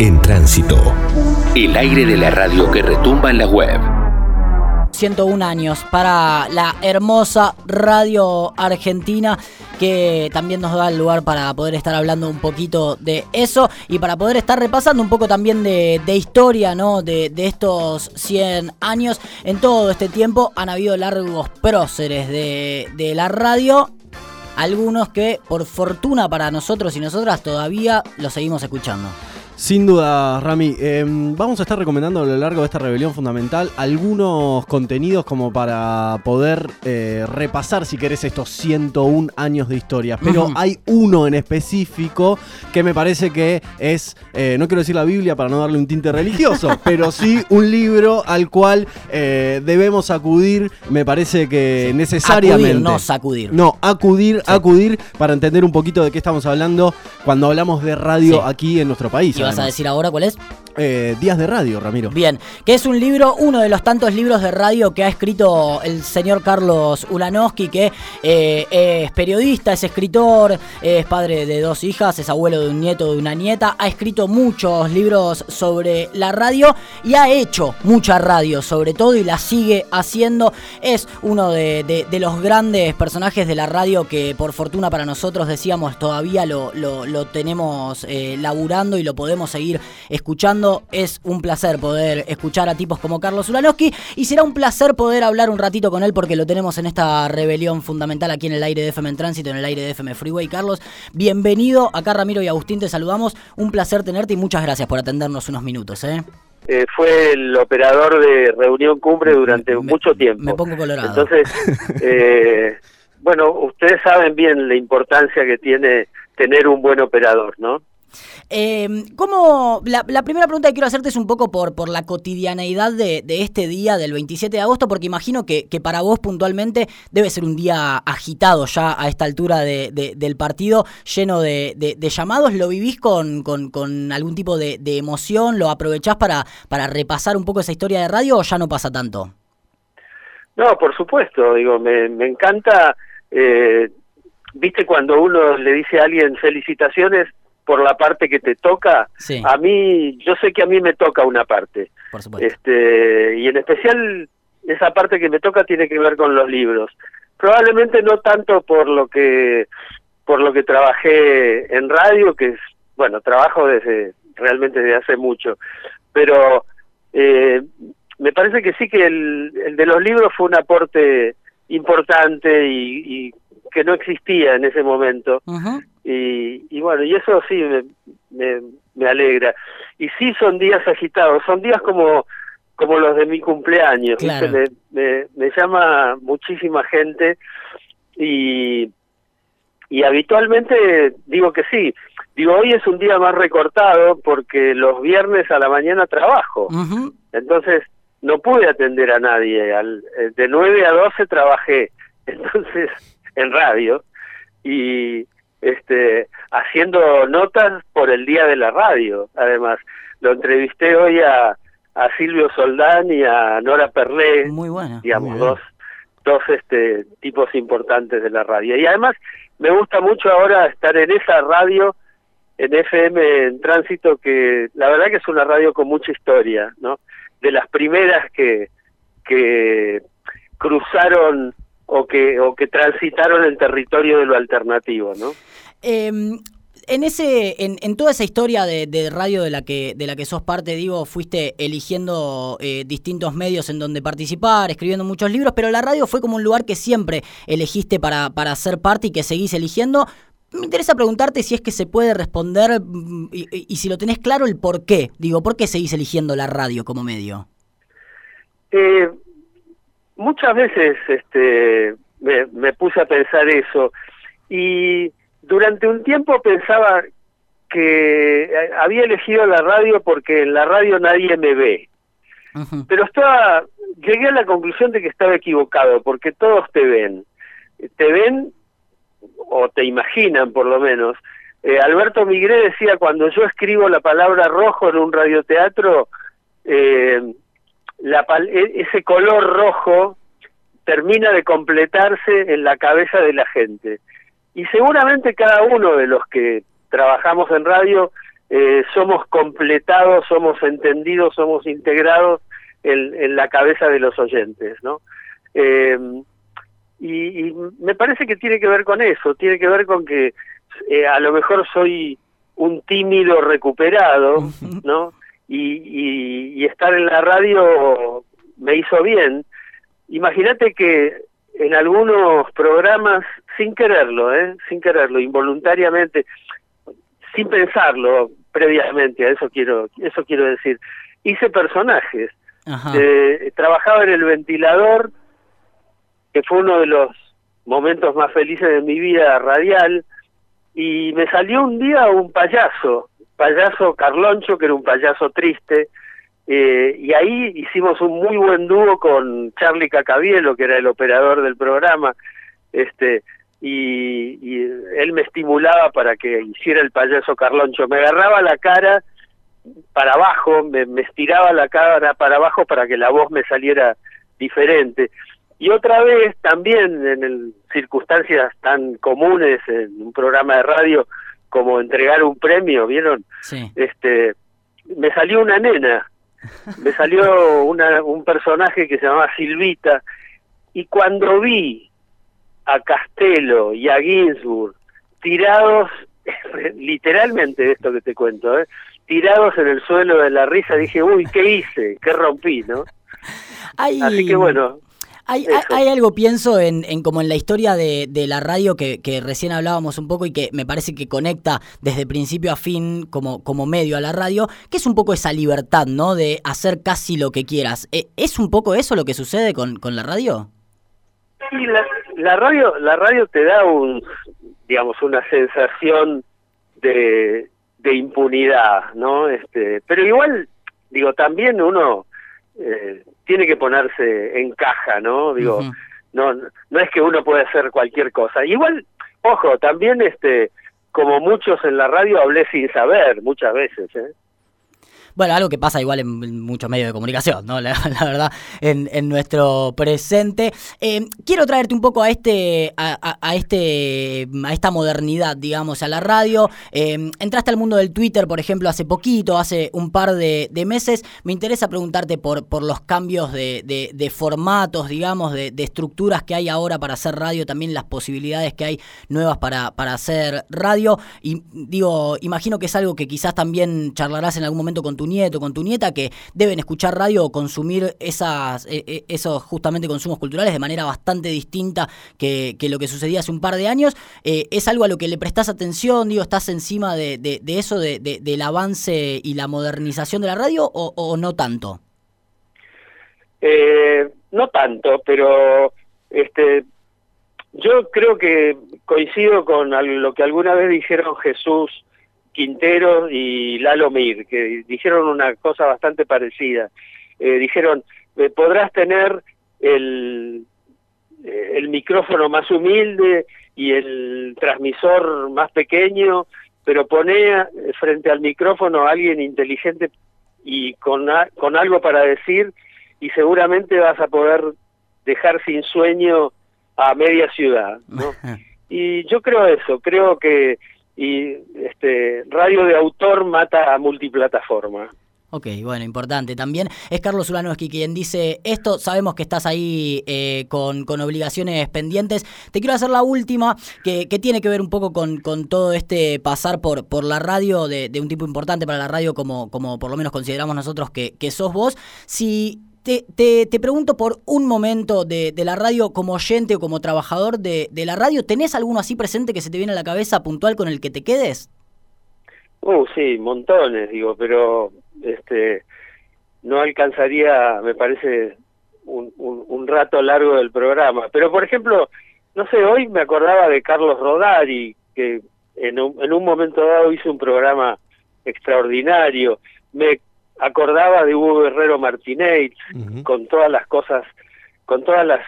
En tránsito. El aire de la radio que retumba en la web. 101 años para la hermosa radio argentina que también nos da el lugar para poder estar hablando un poquito de eso y para poder estar repasando un poco también de, historia, ¿no? De, estos 100 años. En todo este tiempo han habido largos próceres de, de la radio algunos que por fortuna para nosotros y nosotras todavía los seguimos escuchando. Sin duda, Rami. Em, vamos a estar recomendando a lo largo de esta rebelión fundamental algunos contenidos como para poder eh, repasar, si querés, estos 101 años de historia. Pero hay uno en específico que me parece que es, eh, no quiero decir la Biblia para no darle un tinte religioso, pero sí un libro al cual eh, debemos acudir, me parece que necesariamente. Acudir, no sacudir. No, acudir, acudir para entender un poquito de qué estamos hablando cuando hablamos de radio aquí en nuestro país vas a decir ahora cuál es? Eh, Días de Radio, Ramiro. Bien, que es un libro, uno de los tantos libros de radio que ha escrito el señor Carlos Ulanowski, que eh, es periodista, es escritor, es padre de dos hijas, es abuelo de un nieto, de una nieta, ha escrito muchos libros sobre la radio y ha hecho mucha radio sobre todo y la sigue haciendo. Es uno de, los grandes personajes de la radio que por fortuna para nosotros decíamos todavía lo, lo, tenemos eh, laburando y lo podemos seguir escuchando es un placer poder escuchar a tipos como Carlos Ulanowski y será un placer poder hablar un ratito con él porque lo tenemos en esta rebelión fundamental aquí en el aire de FM en tránsito, en el aire de FM Freeway. Carlos, bienvenido. Acá Ramiro y Agustín te saludamos. Un placer tenerte y muchas gracias por atendernos unos minutos. ¿eh? Eh, fue el operador de Reunión Cumbre durante mucho tiempo. Me pongo colorado. Entonces, eh, bueno, ustedes saben bien la importancia que tiene tener un buen operador, ¿no? Eh, ¿cómo, la, primera pregunta que quiero hacerte es un poco por, por la cotidianeidad de, este día, del 27 de agosto, porque imagino que, para vos puntualmente debe ser un día agitado ya a esta altura del partido, lleno de, llamados. ¿Lo vivís con, con, algún tipo de, emoción? ¿Lo aprovechás para, para repasar un poco esa historia de radio o ya no pasa tanto? No, por supuesto, digo, me, me encanta, eh, viste cuando uno le dice a alguien felicitaciones, por la parte que te toca, a mí, yo sé que a mí me toca una parte. Por supuesto. Este, y en especial esa parte que me toca tiene que ver con los libros. Probablemente no tanto por lo que por lo que trabajé en radio, que es, bueno, trabajo desde realmente desde hace mucho, pero eh, me parece que sí que el, el, de los libros fue un aporte importante y, y que no existía en ese momento. Y, bueno, y eso sí me, me, alegra. Y sí son días agitados, son días como como los de mi cumpleaños. Me, me, llama muchísima gente y, y habitualmente digo que sí. Digo, hoy es un día más recortado porque los viernes a la mañana trabajo. Entonces, no pude atender a nadie. Al, eh, de 9 a 12 trabajé. Entonces, en radio y este haciendo notas por el día de la radio. Además lo entrevisté hoy a, a Silvio Soldán y a Nora Perlé muy buena digamos dos dos este tipos importantes de la radio. Y además me gusta mucho ahora estar en esa radio en FM en tránsito que la verdad que es una radio con mucha historia no de las primeras que que cruzaron o que, o que transitaron el territorio de lo alternativo, ¿no? Em, en ese en, en, toda esa historia de, radio de la que de la que sos parte digo fuiste eligiendo eh, distintos medios en donde participar escribiendo muchos libros pero la radio fue como un lugar que siempre elegiste para para ser parte y que seguís eligiendo. Me interesa preguntarte si es que se puede responder mm, y, y si lo tenés claro el por qué. Digo por qué seguís eligiendo la radio como medio eh, muchas veces este, me, puse a pensar eso y durante un tiempo pensaba que había elegido la radio porque en la radio nadie me ve. Pero estaba, llegué a la conclusión de que estaba equivocado, porque todos te ven. Te ven, o te imaginan por lo menos. Eh, Alberto Migré decía, cuando yo escribo la palabra rojo en un radioteatro, eh, la, e, ese color rojo termina de completarse en la cabeza de la gente. Y seguramente cada uno de los que trabajamos en radio eh, somos completados, somos entendidos, somos integrados en, la cabeza de los oyentes, ¿no? Eh, y, me parece que tiene que ver con eso, tiene que ver con que eh, a lo mejor soy un tímido recuperado, ¿no? Y, y, estar en la radio me hizo bien. Imagínate que en algunos programas, sin quererlo, ¿eh? sin quererlo, involuntariamente, sin pensarlo previamente, a eso quiero, eso quiero decir, hice personajes. Eh, trabajaba en el ventilador, que fue uno de los momentos más felices de mi vida radial, y me salió un día un payaso, payaso Carloncho, que era un payaso triste, eh, y ahí hicimos un muy buen dúo con Charlie Cacabielo, que era el operador del programa, este y, y, él me estimulaba para que hiciera el payaso Carloncho. Me agarraba la cara para abajo, me, me estiraba la cara para abajo para que la voz me saliera diferente. Y otra vez, también en circunstancias tan comunes en un programa de radio como entregar un premio, ¿vieron? Sí. Este, me salió una nena, me salió una, un personaje que se llamaba Silvita, y cuando vi a Castelo y a Ginsburg tirados, literalmente de esto que te cuento, ¿eh? tirados en el suelo de la risa, dije, uy, ¿qué hice? ¿Qué rompí? ¿no? Así que bueno, hay, hay, algo, pienso, en, en, como en la historia de, de la radio que, que, recién hablábamos un poco y que me parece que conecta desde principio a fin como, como medio a la radio, que es un poco esa libertad, ¿no? De hacer casi lo que quieras. ¿E, ¿Es un poco eso lo que sucede con, con la radio? Sí, la, la radio, la radio te da un, digamos, una sensación de, de impunidad, ¿no? Este, pero igual, digo, también uno eh, tiene que ponerse en caja, ¿no? Digo, no no es que uno pueda hacer cualquier cosa. Igual, ojo, también este como muchos en la radio hablé sin saber muchas veces, ¿eh? Bueno, algo que pasa igual en muchos medios de comunicación, ¿no? La, verdad, en, nuestro presente. Eh, quiero traerte un poco a este, a, este, a esta modernidad, digamos, a la radio. Eh, entraste al mundo del Twitter, por ejemplo, hace poquito, hace un par de, meses. Me interesa preguntarte por, por los cambios de, de, formatos, digamos, de, estructuras que hay ahora para hacer radio, también las posibilidades que hay nuevas para, para hacer radio. Y digo, imagino que es algo que quizás también charlarás en algún momento con tu nieto, con tu nieta, que deben escuchar radio o consumir esas, e, e, esos justamente consumos culturales de manera bastante distinta que, lo que sucedía hace un par de años. Eh, ¿Es algo a lo que le prestás atención? Digo, ¿estás encima de, de, eso, de, del avance y la modernización de la radio o, no tanto? Eh, no tanto, pero este yo creo que coincido con lo que alguna vez dijeron Jesús Quintero y Lalo Mir, que dijeron una cosa bastante parecida. Eh, dijeron, eh, podrás tener el, eh, el micrófono más humilde y el transmisor más pequeño, pero pone frente al micrófono a alguien inteligente y con, con algo para decir y seguramente vas a poder dejar sin sueño a media ciudad. ¿no? y yo creo eso, creo que y este radio de autor mata a multiplataforma. Ok, bueno, importante. También es Carlos Ulanowski quien dice esto. Sabemos que estás ahí eh, con, con, obligaciones pendientes. Te quiero hacer la última, que, que tiene que ver un poco con, con, todo este pasar por, por la radio de, de, un tipo importante para la radio, como, como por lo menos consideramos nosotros que, que sos vos. Si te, te, pregunto por un momento de, de, la radio como oyente o como trabajador de, de, la radio, ¿tenés alguno así presente que se te viene a la cabeza puntual con el que te quedes? Uh, sí, montones, digo, pero este no alcanzaría, me parece, un, un, rato largo del programa. Pero, por ejemplo, no sé, hoy me acordaba de Carlos Rodari, que en un, en un momento dado hizo un programa extraordinario. Me acordaba de Hugo Guerrero Martínez con todas las cosas, con todas las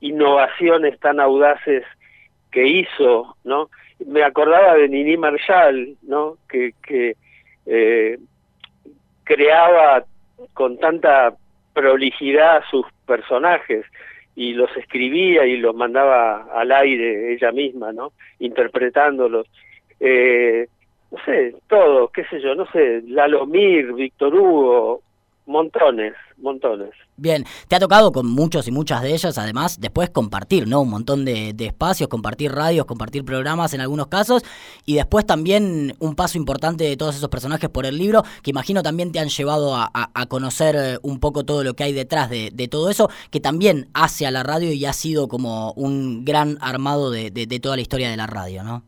innovaciones tan audaces que hizo, ¿no? Me acordaba de Nini Marshall, ¿no? Que, que eh, creaba con tanta prolijidad sus personajes y los escribía y los mandaba al aire ella misma, ¿no? Interpretándolos. Eh, no sé, todo, qué sé yo, no sé, Lalomir, Víctor Hugo, montones, montones. Bien, te ha tocado con muchos y muchas de ellas, además, después compartir, ¿no? Un montón de, espacios, compartir radios, compartir programas en algunos casos, y después también un paso importante de todos esos personajes por el libro, que imagino también te han llevado a, conocer eh, un poco todo lo que hay detrás de, todo eso, que también hace a la radio y ha sido como un gran armado de, de toda la historia de la radio, ¿no?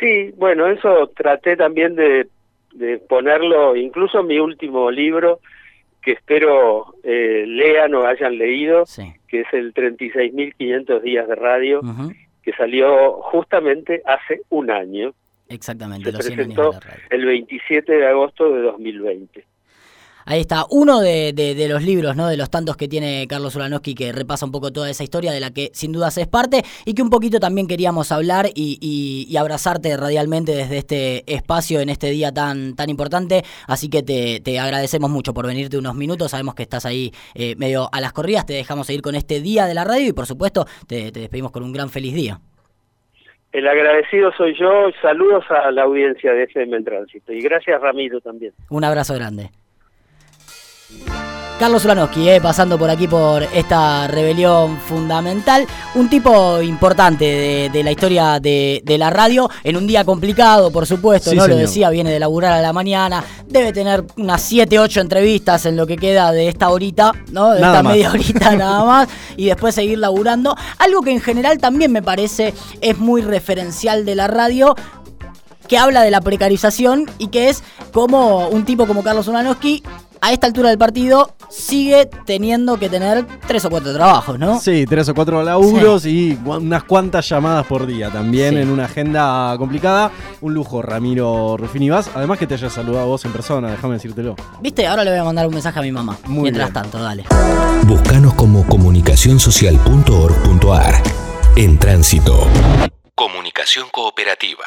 Sí, bueno, eso traté también de, ponerlo, incluso en mi último libro, que espero eh, lean o hayan leído, que es el 36.500 días de radio, que salió justamente hace un año. Exactamente, Se presentó el 27 de agosto de 2020. Ahí está, uno de, de, los libros, ¿no? De los tantos que tiene Carlos Ulanowski que repasa un poco toda esa historia de la que sin duda es parte y que un poquito también queríamos hablar y, abrazarte radialmente desde este espacio en este día tan, tan importante. Así que te, agradecemos mucho por venirte unos minutos. Sabemos que estás ahí eh, medio a las corridas. Te dejamos seguir con este día de la radio y por supuesto te, te despedimos con un gran feliz día. El agradecido soy yo. Saludos a la audiencia de FM El Tránsito. Y gracias Ramiro también. Un abrazo grande. Carlos Ulanowski, eh, pasando por aquí por esta rebelión fundamental. Un tipo importante de, la historia de, la radio, en un día complicado, por supuesto, ¿no? Lo decía, viene de laburar a la mañana, debe tener unas 7, 8 entrevistas en lo que queda de esta horita, ¿no? De esta media horita nada más, y después seguir laburando. Algo que en general también me parece es muy referencial de la radio, que habla de la precarización y que es como un tipo como Carlos Ulanowski a esta altura del partido sigue teniendo que tener tres o cuatro trabajos, ¿no? Sí, tres o cuatro laburos y unas cuantas llamadas por día también en una agenda complicada. Un lujo, Ramiro Rufini Vaz. Además que te haya saludado a vos en persona, déjame decírtelo. Viste, ahora le voy a mandar un mensaje a mi mamá. Mientras tanto, dale. Búscanos como comunicacionsocial.org.ar. En tránsito. Comunicación cooperativa.